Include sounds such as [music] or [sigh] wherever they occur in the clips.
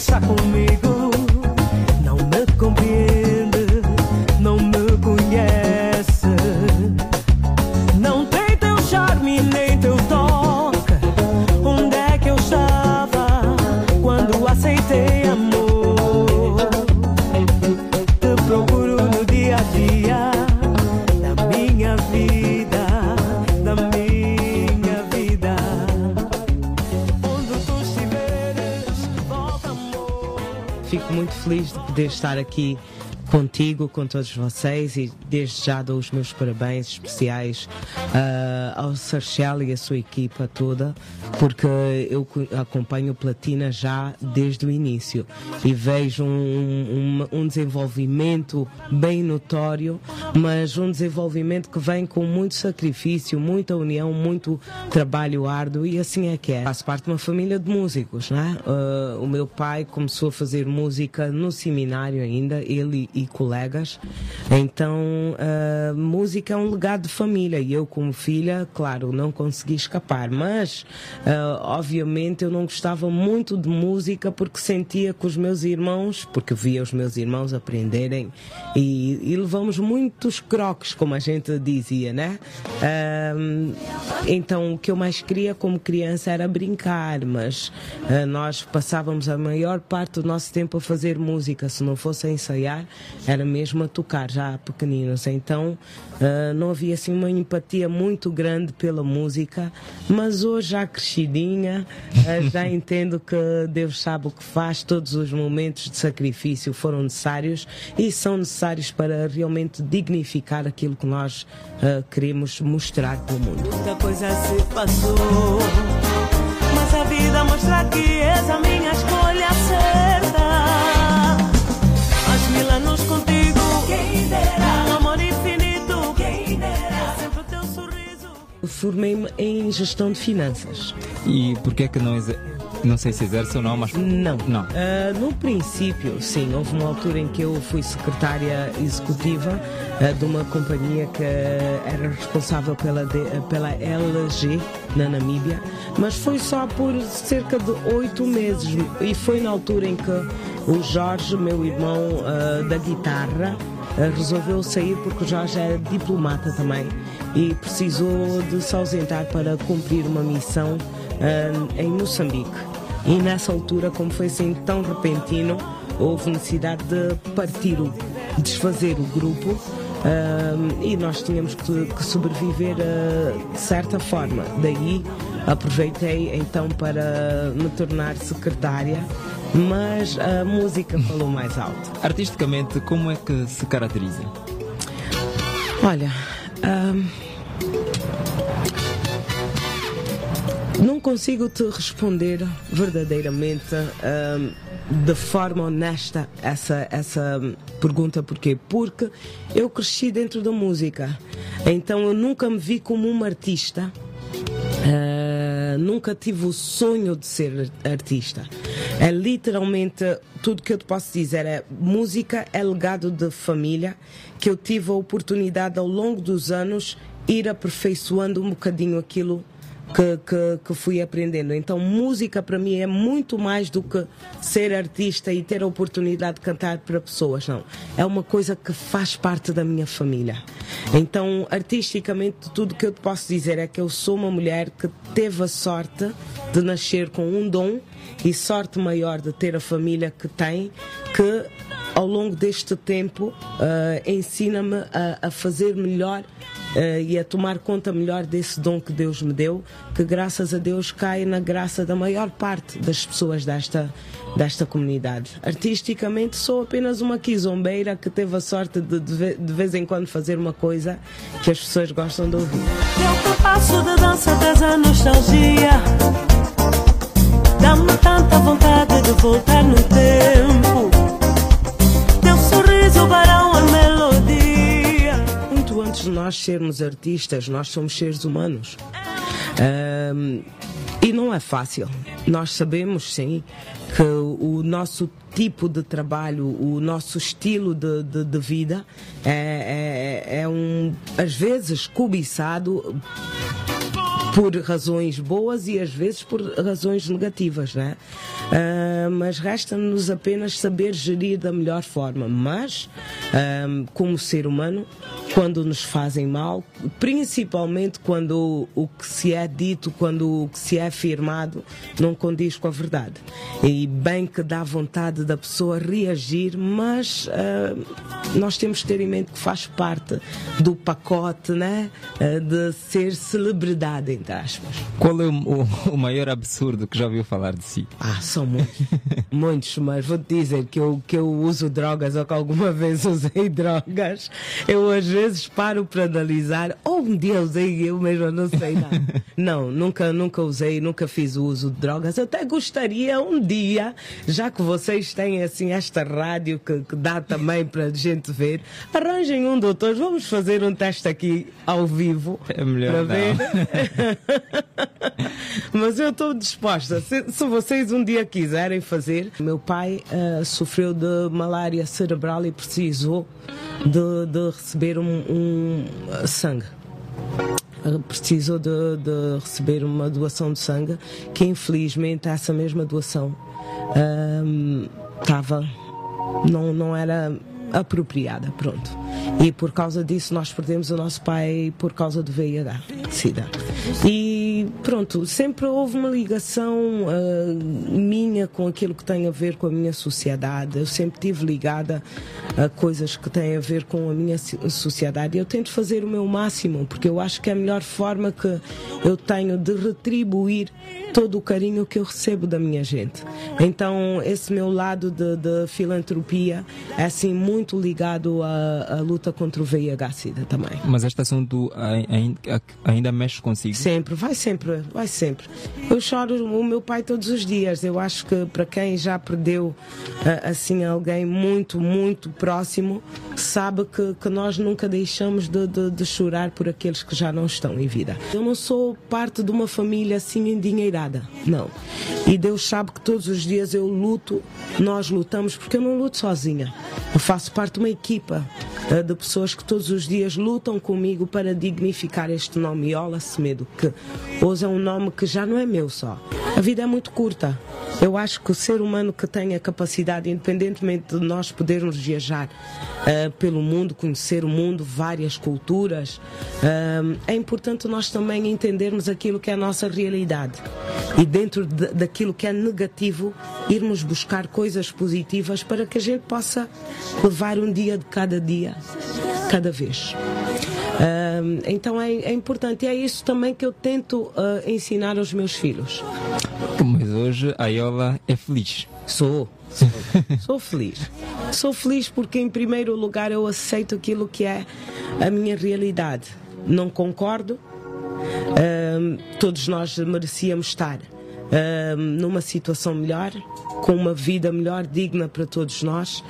está comigo Fico muito feliz de poder estar aqui contigo, com todos vocês e desde já dou os meus parabéns especiais ah, ao Sarchel e a sua equipa toda, porque eu co- acompanho Platina já desde o início e vejo um, um- um desenvolvimento bem notório, mas um desenvolvimento que vem com muito sacrifício, muita união, muito trabalho árduo e assim é que é. Faço parte de uma família de músicos, né? Ah, o meu pai começou a fazer música no seminário ainda, ele e colegas. Então, a música é um legado de família e eu, como filha, claro, não consegui escapar. Mas, ah, obviamente, eu não gostava muito de música porque sentia que os meus irmãos, porque via os meus irmãos aprenderem e, e levamos muitos croques, como a gente dizia, né? Ahm, então, o que eu mais queria como criança era brincar, mas nós passávamos a maior parte do nosso tempo a fazer música. Se não fosse a ensaiar, era mesmo a tocar, já pequeninos. Então, ah, não havia assim uma empatia muito grande pela música, mas hoje, já crescidinha, ah, já [laughs] entendo que Deus sabe o que faz, todos os momentos de sacrifício foram necessários e são necessários para realmente dignificar aquilo que nós ah, queremos mostrar para o mundo. Muita coisa se passou, mas a vida mostra que és a minha escolha Formei-me em gestão de finanças. E porquê que não, não sei se exerce ou não, mas Não. Não. Ah, no princípio, sim, houve uma altura em que eu fui secretária executiva ah, de uma companhia que era responsável pela, D- pela LG na Namíbia, mas foi só por cerca de oito meses e foi na altura em que o Jorge, meu irmão ah, da guitarra, resolveu sair porque o Jorge era diplomata também e precisou de se ausentar para cumprir uma missão ah, em Moçambique. E nessa altura, como foi assim tão repentino, houve necessidade de partir, o, desfazer o grupo ahm, e nós tínhamos que, que sobreviver ah, de certa forma. Daí aproveitei então para me tornar secretária, mas a música falou mais alto. artisticamente, como é que se caracteriza? Olha, ahm, não consigo te responder verdadeiramente ahm, de forma honesta essa, essa pergunta. Porquê? Porque eu cresci dentro da música, então eu nunca me vi como uma artista. Uh, nunca tive o sonho de ser artista. É literalmente tudo que eu te posso dizer. É música é legado de família que eu tive a oportunidade ao longo dos anos ir aperfeiçoando um bocadinho aquilo que, que, que fui aprendendo. Então, música para mim é muito mais do que ser artista e ter a oportunidade de cantar para pessoas, não. É uma coisa que faz parte da minha família. Então, artisticamente, tudo que eu te posso dizer é que eu sou uma mulher que teve a sorte de nascer com um dom e sorte maior de ter a família que tem, que ao longo deste tempo ah, ensina-me a, a fazer melhor eh, e a tomar conta melhor desse dom que Deus me deu, que graças a Deus cai na graça da maior parte das pessoas desta, desta comunidade. Artisticamente sou apenas uma quizombeira que teve a sorte de, de de vez em quando fazer uma coisa que as pessoas gostam de ouvir. Teu compasso de dança traz a nostalgia. Dá-me tanta vontade de voltar no tempo. Teu sorriso, barão, nós sermos artistas, nós somos seres humanos. Ahm, e não é fácil. Nós sabemos, sim, que o nosso tipo de trabalho, o nosso estilo de, de, de vida é, é, é um, às vezes, cobiçado por razões boas e às vezes por razões negativas, né? Uh, mas resta-nos apenas saber gerir da melhor forma. Mas, um, como ser humano, quando nos fazem mal, principalmente quando o, o que se é dito, quando o que se é afirmado não condiz com a verdade. E bem que dá vontade da pessoa reagir, mas uh, nós temos que ter em mente que faz parte do pacote né, uh, de ser celebridade, entre aspas. Qual é o, o, o maior absurdo que já ouviu falar de si? Ah, são muitos. [laughs] muitos, mas vou te dizer que eu, que eu uso drogas ou que alguma [laughs] vez usei drogas. Eu às vezes paro para analisar. Ou um dia usei eu mesmo, não sei nada. [laughs] não, nunca, nunca usei, nunca fiz uso de drogas. Eu até gostaria um dia, já que vocês têm assim esta rádio que, que dá também para a gente ver, arranjem um doutor, vamos fazer um teste aqui ao vivo. É melhor para ver. [laughs] Mas eu estou disposta. Se, se, vocês um dia quiserem fazer, meu pai uh, sofreu de malária cerebral e precisou de, de receber um, um sangue precisou de, de, receber uma doação de sangue que infelizmente essa mesma doação estava um, não, não era apropriada, pronto. E por causa disso nós perdemos o nosso pai por causa do VIH, SIDA. E pronto, sempre houve uma ligação uh, minha com aquilo que tem a ver com a minha sociedade. Eu sempre estive ligada a coisas que têm a ver com a minha sociedade. Eu tento fazer o meu máximo, porque eu acho que é a melhor forma que eu tenho de retribuir todo o carinho que eu recebo da minha gente. Então, esse meu lado de, de filantropia é assim muito ligado à, à, luta contra o VIH-Sida também. Mas este assunto ainda, ainda mexe consigo? Sempre, vai sempre, vai sempre. Eu choro o meu pai todos os dias. Eu acho que para quem já perdeu assim alguém muito, muito próximo, sabe que, que nós nunca deixamos de, de, de chorar por aqueles que já não estão em vida. Eu não sou parte de uma família assim endinheirada não. E Deus sabe que todos os dias eu luto, nós lutamos, porque eu não luto sozinha. Eu faço parte de uma equipa de pessoas que todos os dias lutam comigo para dignificar este nome, Iola Semedo, que hoje é um nome que já não é meu só. A vida é muito curta. Eu acho que o ser humano que tem a capacidade, independentemente de nós podermos viajar uh, pelo mundo, conhecer o mundo, várias culturas, uh, é importante nós também entendermos aquilo que é a nossa realidade. E dentro de, daquilo que é negativo, irmos buscar coisas positivas para que a gente possa levar um dia de cada dia, cada vez. Uh, então é, é, importante e é isso também que eu tento ensinar aos meus filhos. Mas hoje a Iola é feliz. Sou. Sou, [laughs] sou feliz. Sou feliz porque, em primeiro lugar, eu aceito aquilo que é a minha realidade. Não concordo. Um, todos nós merecíamos estar um, numa situação melhor, com uma vida melhor, digna para todos nós,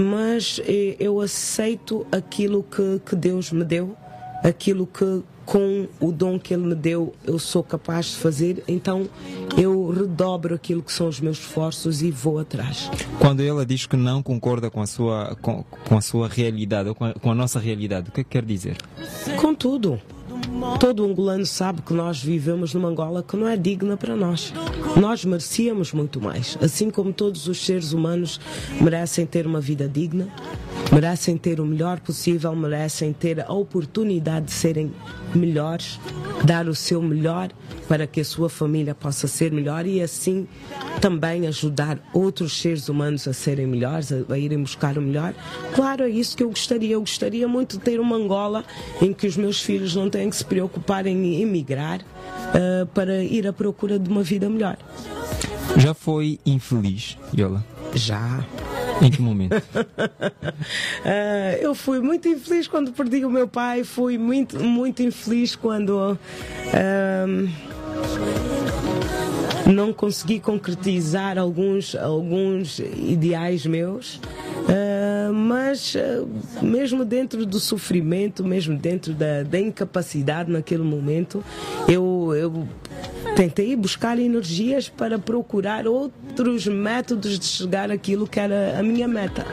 mas eh, eu aceito aquilo que, que Deus me deu, aquilo que com o dom que Ele me deu, eu sou capaz de fazer, então eu redobro aquilo que são os meus esforços e vou atrás. Quando ela diz que não concorda com a sua, com, com a sua realidade, ou com a, com a nossa realidade, o que, é que quer dizer? Com tudo. Todo angolano sabe que nós vivemos numa Angola que não é digna para nós. Nós merecíamos muito mais. Assim como todos os seres humanos merecem ter uma vida digna, merecem ter o melhor possível, merecem ter a oportunidade de serem melhores, dar o seu melhor para que a sua família possa ser melhor e assim também ajudar outros seres humanos a serem melhores, a, irem buscar o melhor. Claro, é isso que eu gostaria. Eu gostaria muito de ter uma Angola em que os meus filhos não tenham que se preocupar em emigrar uh, para ir à procura de uma vida melhor. Já foi infeliz, Yola? Já. [laughs] Em que momento? uh, [laughs] eu fui muito infeliz quando perdi o meu pai, fui muito, muito infeliz quando uh, não consegui concretizar alguns, alguns ideais meus. Uh, mas uh, mesmo dentro do sofrimento, mesmo dentro da, da incapacidade naquele momento, eu, eu tentei buscar energias para procurar outros métodos de chegar àquilo que era a minha meta.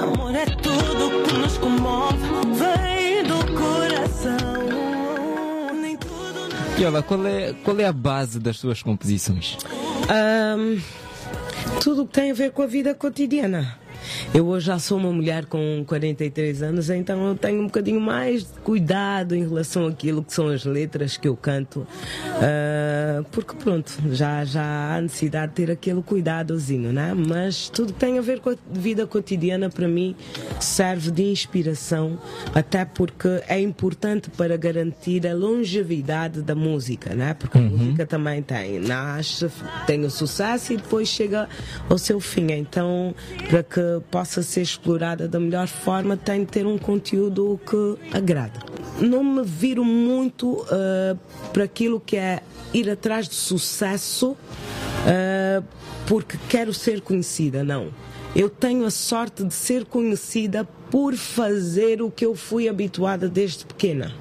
amor é tudo que nos comove, vem do coração. E olha, qual é, qual é a base das suas composições? Um, tudo que tem a ver com a vida cotidiana. Eu hoje já sou uma mulher com 43 anos, então eu tenho um bocadinho mais de cuidado em relação àquilo que são as letras que eu canto, uh, porque pronto, já, já há necessidade de ter aquele cuidadozinho, né? Mas tudo que tem a ver com a vida cotidiana para mim serve de inspiração, até porque é importante para garantir a longevidade da música, né? Porque a uhum. música também tem, nasce, tem o sucesso e depois chega ao seu fim. Então, para que possa ser explorada da melhor forma, tem de ter um conteúdo que agrada. Não me viro muito uh, para aquilo que é ir atrás de sucesso uh, porque quero ser conhecida, não. Eu tenho a sorte de ser conhecida por fazer o que eu fui habituada desde pequena.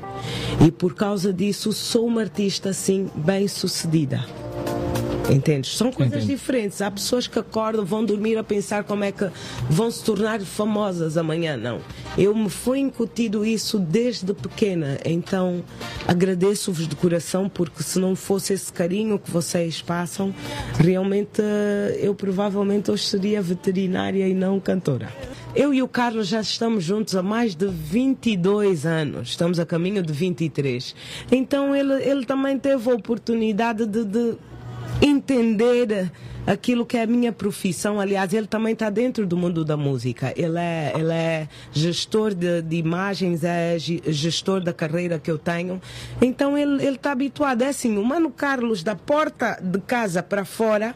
E por causa disso sou uma artista assim bem sucedida. Entendes? São coisas Entendi. diferentes. Há pessoas que acordam, vão dormir a pensar como é que vão se tornar famosas amanhã. Não. Eu me foi incutido isso desde pequena. Então agradeço-vos de coração, porque se não fosse esse carinho que vocês passam, realmente eu provavelmente hoje seria veterinária e não cantora. Eu e o Carlos já estamos juntos há mais de 22 anos, estamos a caminho de 23. Então ele, ele também teve a oportunidade de, de entender aquilo que é a minha profissão. Aliás, ele também está dentro do mundo da música. Ele é, ele é gestor de, de imagens, é gestor da carreira que eu tenho. Então ele está habituado. É assim, o Mano Carlos, da porta de casa para fora,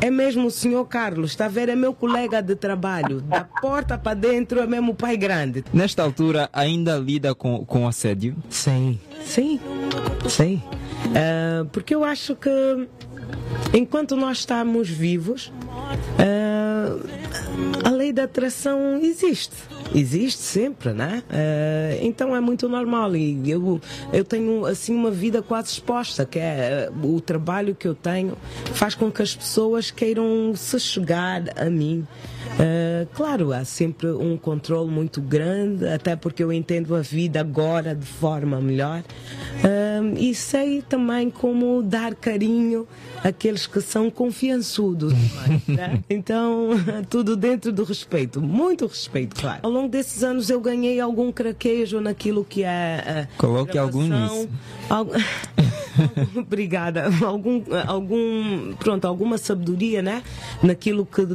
é mesmo o senhor Carlos, está a ver? É meu colega de trabalho. Da porta para dentro é mesmo o pai grande. Nesta altura, ainda lida com, com assédio? Sim, sim, sim. Uh, porque eu acho que enquanto nós estamos vivos, uh, a lei da atração existe. Existe sempre, né? Uh, então é muito normal e eu, eu tenho assim uma vida quase exposta, que é uh, o trabalho que eu tenho faz com que as pessoas queiram se chegar a mim. Uh, claro, há sempre um controle muito grande, até porque eu entendo a vida agora de forma melhor. Uh, e sei também como dar carinho àqueles que são confiançudos. né? [laughs] Então, [laughs] tudo dentro do respeito, muito respeito, claro. Ao longo desses anos eu ganhei algum craquejo naquilo que é. Uh, Coloque algum nisso. [laughs] Obrigada. Algum, algum, pronto, alguma sabedoria, né? Naquilo que,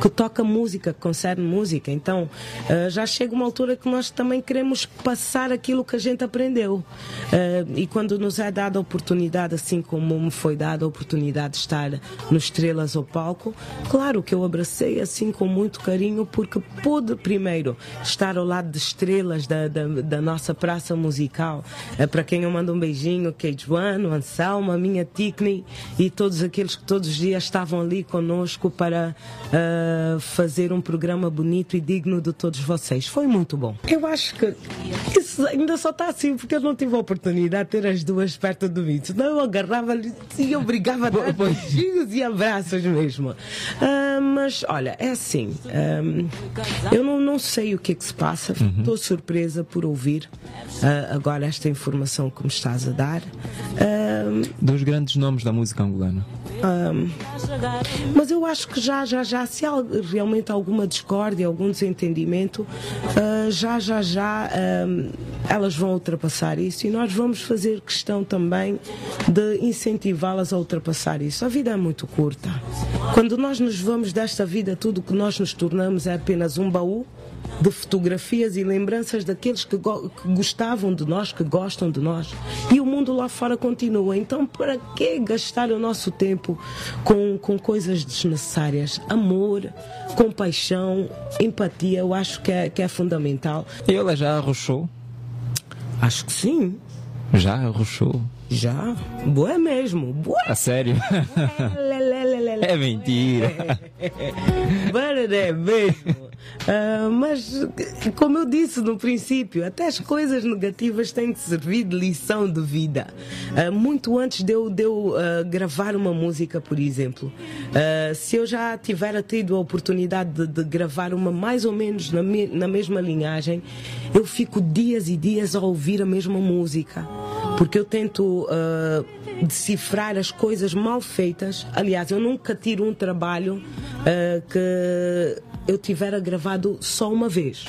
que toca música, que concerne música. Então, uh, já chega uma altura que nós também queremos passar aquilo que a gente aprendeu. Uh, e quando nos é dada a oportunidade, assim como me foi dada a oportunidade de estar no Estrelas ao palco, claro que eu abracei assim com muito carinho, porque pude primeiro estar ao lado de estrelas da, da, da nossa praça musical. Uh, para quem eu mando um beijinho, Kate One, Mano, Anselmo, a minha Tickney e todos aqueles que todos os dias estavam ali conosco para uh, fazer um programa bonito e digno de todos vocês. Foi muito bom. Eu acho que isso ainda só está assim porque eu não tive a oportunidade de as duas perto do mim. Senão eu agarrava-lhe e obrigava a dar beijinhos e abraços mesmo. Uh, mas olha, é assim. Um, eu não, não sei o que é que se passa. Uhum. Estou surpresa por ouvir uh, agora esta informação que me estás a dar. Um, Dos grandes nomes da música angolana. Um, mas eu acho que já, já, já, se há realmente alguma discórdia, algum desentendimento, uh, já, já, já elas vão ultrapassar isso e nós vamos fazer questão também de incentivá-las a ultrapassar isso. A vida é muito curta. Quando nós nos vamos desta vida, tudo o que nós nos tornamos é apenas um baú de fotografias e lembranças daqueles que, go que, gostavam de nós, que gostam de nós. E o mundo lá fora continua. Então, para que gastar o nosso tempo com, com coisas desnecessárias? Amor, compaixão, empatia, eu acho que é, que é fundamental. E ela já arrochou? Acho que sim. Já arrochou? Já? Boa mesmo. Boa. A sério? [laughs] é mentira. [laughs] É mesmo. Uh, mas, como eu disse no princípio, até as coisas negativas têm de servir de lição de vida. Uh, muito antes de eu, de eu uh, gravar uma música, por exemplo, se eu já tiver tido a oportunidade de, de gravar uma mais ou menos na, me, na mesma linhagem, eu fico dias e dias a ouvir a mesma música porque eu tento uh, decifrar as coisas mal feitas. Aliás, eu nunca tiro um trabalho uh, que eu tivera gravado só uma vez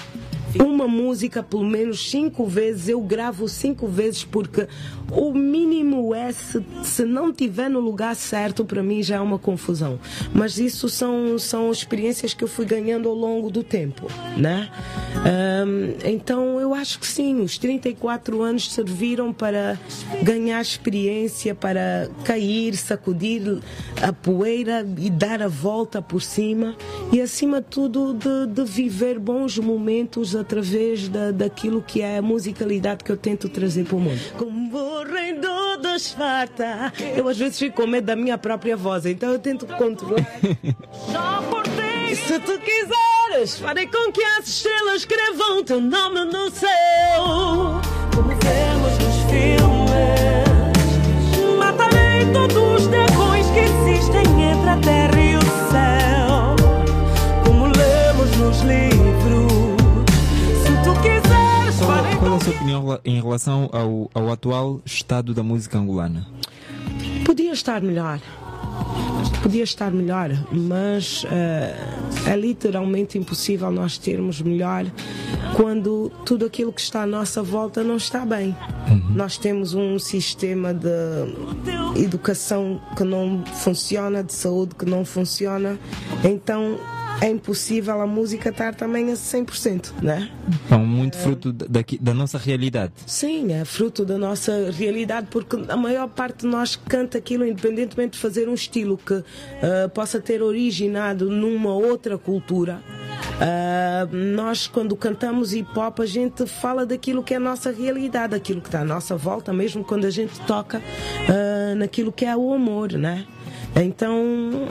uma música pelo menos cinco vezes, eu gravo cinco vezes porque o mínimo é se, se não tiver no lugar certo, para mim já é uma confusão. Mas isso são, são experiências que eu fui ganhando ao longo do tempo, né? Um, então eu acho que sim, os 34 anos serviram para ganhar experiência, para cair, sacudir a poeira e dar a volta por cima e acima de tudo de, de viver bons momentos através da, daquilo que é a musicalidade que eu tento trazer para o mundo. Reino dos farta. Eu às vezes fico com medo da minha própria voz, então eu tento controlar. [laughs] Se tu quiseres, farei com que as estrelas escrevam teu nome no céu. Como vemos nos relação ao, ao atual estado da música angolana? Podia estar melhor. Podia estar melhor, mas uh, é literalmente impossível nós termos melhor quando tudo aquilo que está à nossa volta não está bem. Uhum. Nós temos um sistema de educação que não funciona, de saúde que não funciona, então é impossível a música estar também a 100%, né? Então, muito fruto da, da nossa realidade. Sim, é fruto da nossa realidade, porque a maior parte de nós canta aquilo independentemente de fazer um estilo que uh, possa ter originado numa outra cultura. Uh, nós, quando cantamos hip hop, a gente fala daquilo que é a nossa realidade, daquilo que está à nossa volta, mesmo quando a gente toca uh, naquilo que é o amor, né? Então,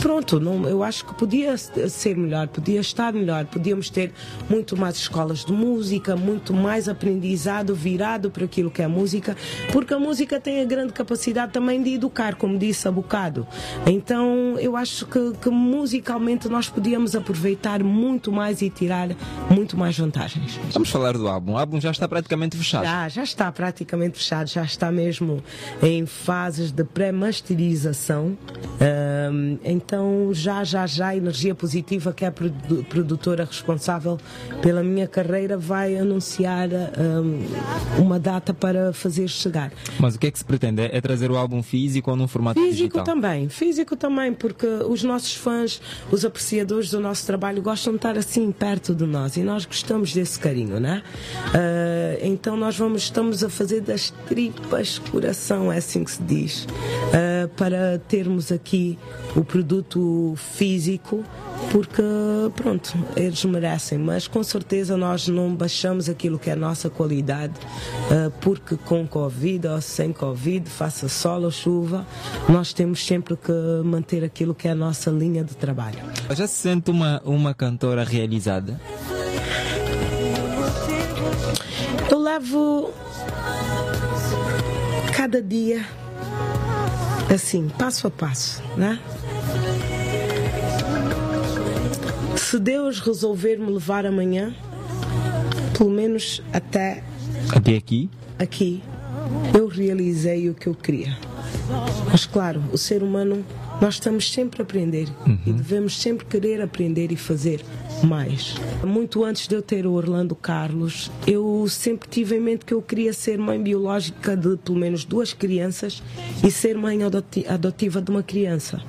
pronto, não, eu acho que podia ser melhor, podia estar melhor, podíamos ter muito mais escolas de música, muito mais aprendizado virado para aquilo que é música, porque a música tem a grande capacidade também de educar, como disse há bocado. Então, eu acho que, que musicalmente nós podíamos aproveitar muito mais e tirar muito mais vantagens. Vamos falar do álbum. O álbum já está praticamente fechado. Já, já está praticamente fechado, já está mesmo em fases de pré-masterização. Um, então, já, já, já, a Energia Positiva, que é a produtora responsável pela minha carreira, vai anunciar um, uma data para fazer chegar. Mas o que é que se pretende? É trazer o álbum físico ou num formato físico digital? Físico também, físico também, porque os nossos fãs, os apreciadores do nosso trabalho, gostam de estar assim perto de nós e nós gostamos desse carinho, né? Uh, então, nós vamos, estamos a fazer das tripas coração, é assim que se diz, uh, para termos aqui o produto físico, porque, pronto, eles merecem, mas com certeza nós não baixamos aquilo que é a nossa qualidade, eh, porque com Covid ou sem Covid, faça sol ou chuva, nós temos sempre que manter aquilo que é a nossa linha de trabalho. Já se sente uma, uma cantora realizada? Eu levo cada dia assim, passo a passo, né? Se Deus resolver me levar amanhã, pelo menos até até aqui, aqui, eu realizei o que eu queria. Mas claro, o ser humano nós estamos sempre a aprender uhum. e devemos sempre querer aprender e fazer mais. Muito antes de eu ter o Orlando Carlos, eu sempre tive em mente que eu queria ser mãe biológica de pelo menos duas crianças e ser mãe adotiva de uma criança.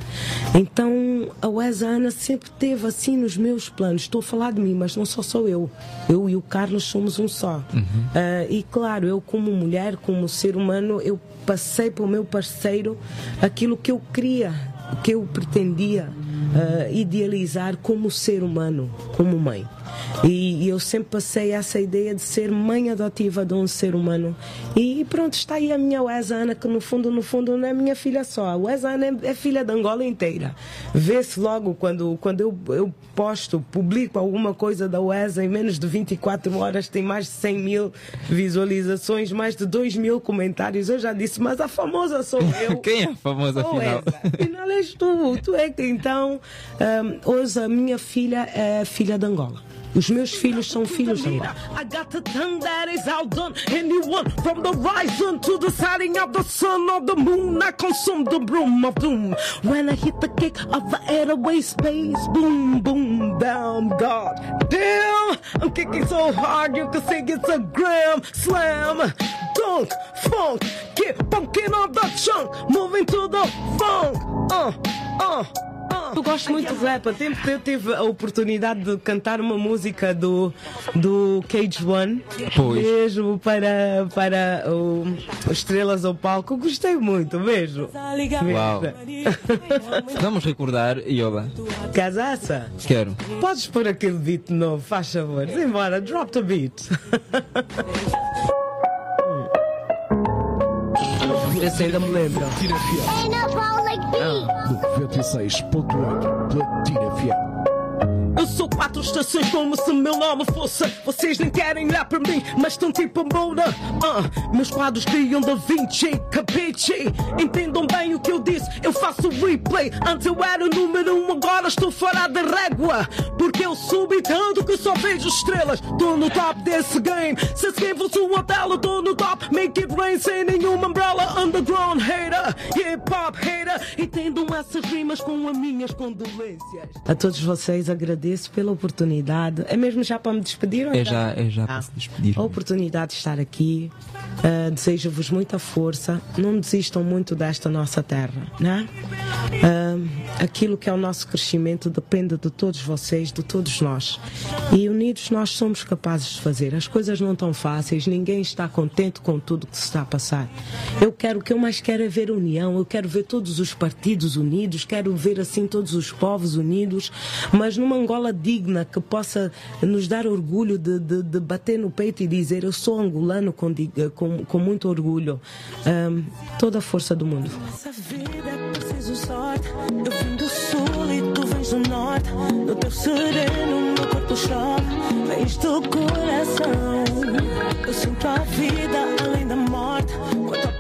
Então a Wesa Ana sempre teve assim nos meus planos. Estou a falar de mim, mas não só sou eu. Eu e o Carlos somos um só. Uhum. Uh, e claro, eu como mulher, como ser humano, eu passei para o meu parceiro aquilo que eu queria que eu pretendia uh, idealizar como ser humano, como mãe. E, e, eu sempre passei essa ideia de ser mãe adotiva de um ser humano. E pronto, está aí a minha Wesa Ana, que no fundo, no fundo, não é minha filha só. A Wesa Ana é, é filha da Angola inteira. Vê-se logo quando, quando eu, eu posto, publico alguma coisa da Wesa em menos de 24 horas, tem mais de 100 mil visualizações, mais de 2 mil comentários. Eu já disse, mas a famosa sou [laughs] eu. Quem é a famosa, afinal? Afinal és tu. Tu é que então, um, hoje a minha filha é filha de Angola. Os meus filhos são filhos de Angola. I got the tongue that is outdone anyone from the rising to the setting of the sun or the moon. I consume the broom of doom. When I hit the kick of the airway space, boom, boom, down, God. Damn, I'm kicking so hard you can say it's a gram slam. Dunk, funk, get pumpkin on the chunk, moving to the funk. Uh, uh. Eu gosto muito de rap. Há tempo eu tive a oportunidade de cantar uma música do, do Cage One. Pois. Beijo para, para o, Estrelas ao Palco. Gostei muito. Beijo. Uau. [laughs] Vamos recordar, Yoba. Casaça, Quero. podes pôr aquele beat novo, faz favor. Simbora, drop the beat. [laughs] Esse ainda me lembra. Platina FM Ain't a ball like me. 96.8 Platina FM Eu sou quatro estações como se meu nome fosse. Vocês nem querem olhar para mim, mas estão tipo Moura. Ah, meus quadros criam da Vinci, capiche? Entendam bem o que eu disse, eu faço replay. Antes eu era o número um, agora estou fora da régua. Porque eu subi tanto que só vejo estrelas. Tô no top desse game. Se esse game fosse um hotel, tô no top. Make it rain sem nenhuma umbrella. Underground hater, hip hop hater. Entendam essas rimas com as minhas condolências. A todos vocês agradeço pela oportunidade. É mesmo já para me despedir? ou É já, é já Ah. para se despedir. A oportunidade de estar aqui. Ah, Desejo-vos muita força. Não desistam muito desta nossa terra, né? Ah, aquilo que é o nosso crescimento depende de todos vocês, de todos nós. E unidos nós somos capazes de fazer. As coisas não estão fáceis, ninguém está contente com tudo que se está a passar. Eu quero, o que eu mais quero é ver união, eu quero ver todos os partidos unidos, quero ver assim todos os povos unidos, mas numa Angola digna que possa nos dar orgulho de, de- de bater no peito e dizer eu sou angolano com, com, com muito orgulho. Ahm, toda a força do mundo. Vida é preciso sorte. Eu vim do sul e do norte. No teu sereno, meu corpo chora. Vens do coração. Eu sinto a vida além da morte. Quanto a